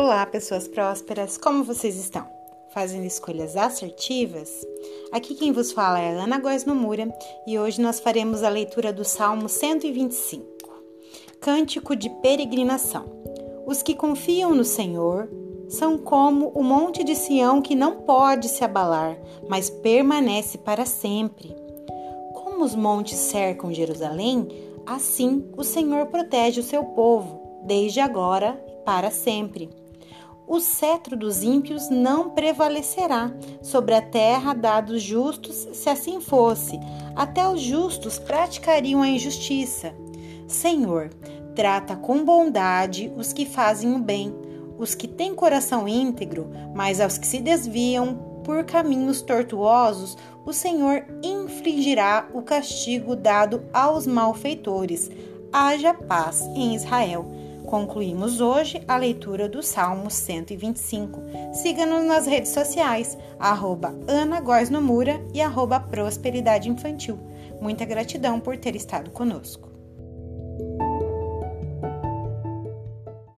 Olá, pessoas prósperas, como vocês estão? Fazendo escolhas assertivas? Aqui quem vos fala é Ana Góes Nomura e hoje nós faremos a leitura do Salmo 125, Cântico de Peregrinação. Os que confiam no Senhor são como o monte de Sião que não pode se abalar, mas permanece para sempre. Como os montes cercam Jerusalém, assim o Senhor protege o seu povo, desde agora para sempre o cetro dos ímpios não prevalecerá sobre a terra dados justos, se assim fosse. Até os justos praticariam a injustiça. Senhor, trata com bondade os que fazem o bem, os que têm coração íntegro, mas aos que se desviam por caminhos tortuosos, o Senhor infligirá o castigo dado aos malfeitores. Haja paz em Israel. Concluímos hoje a leitura do Salmo 125. Siga-nos nas redes sociais, arroba e arroba Prosperidade Infantil. Muita gratidão por ter estado conosco.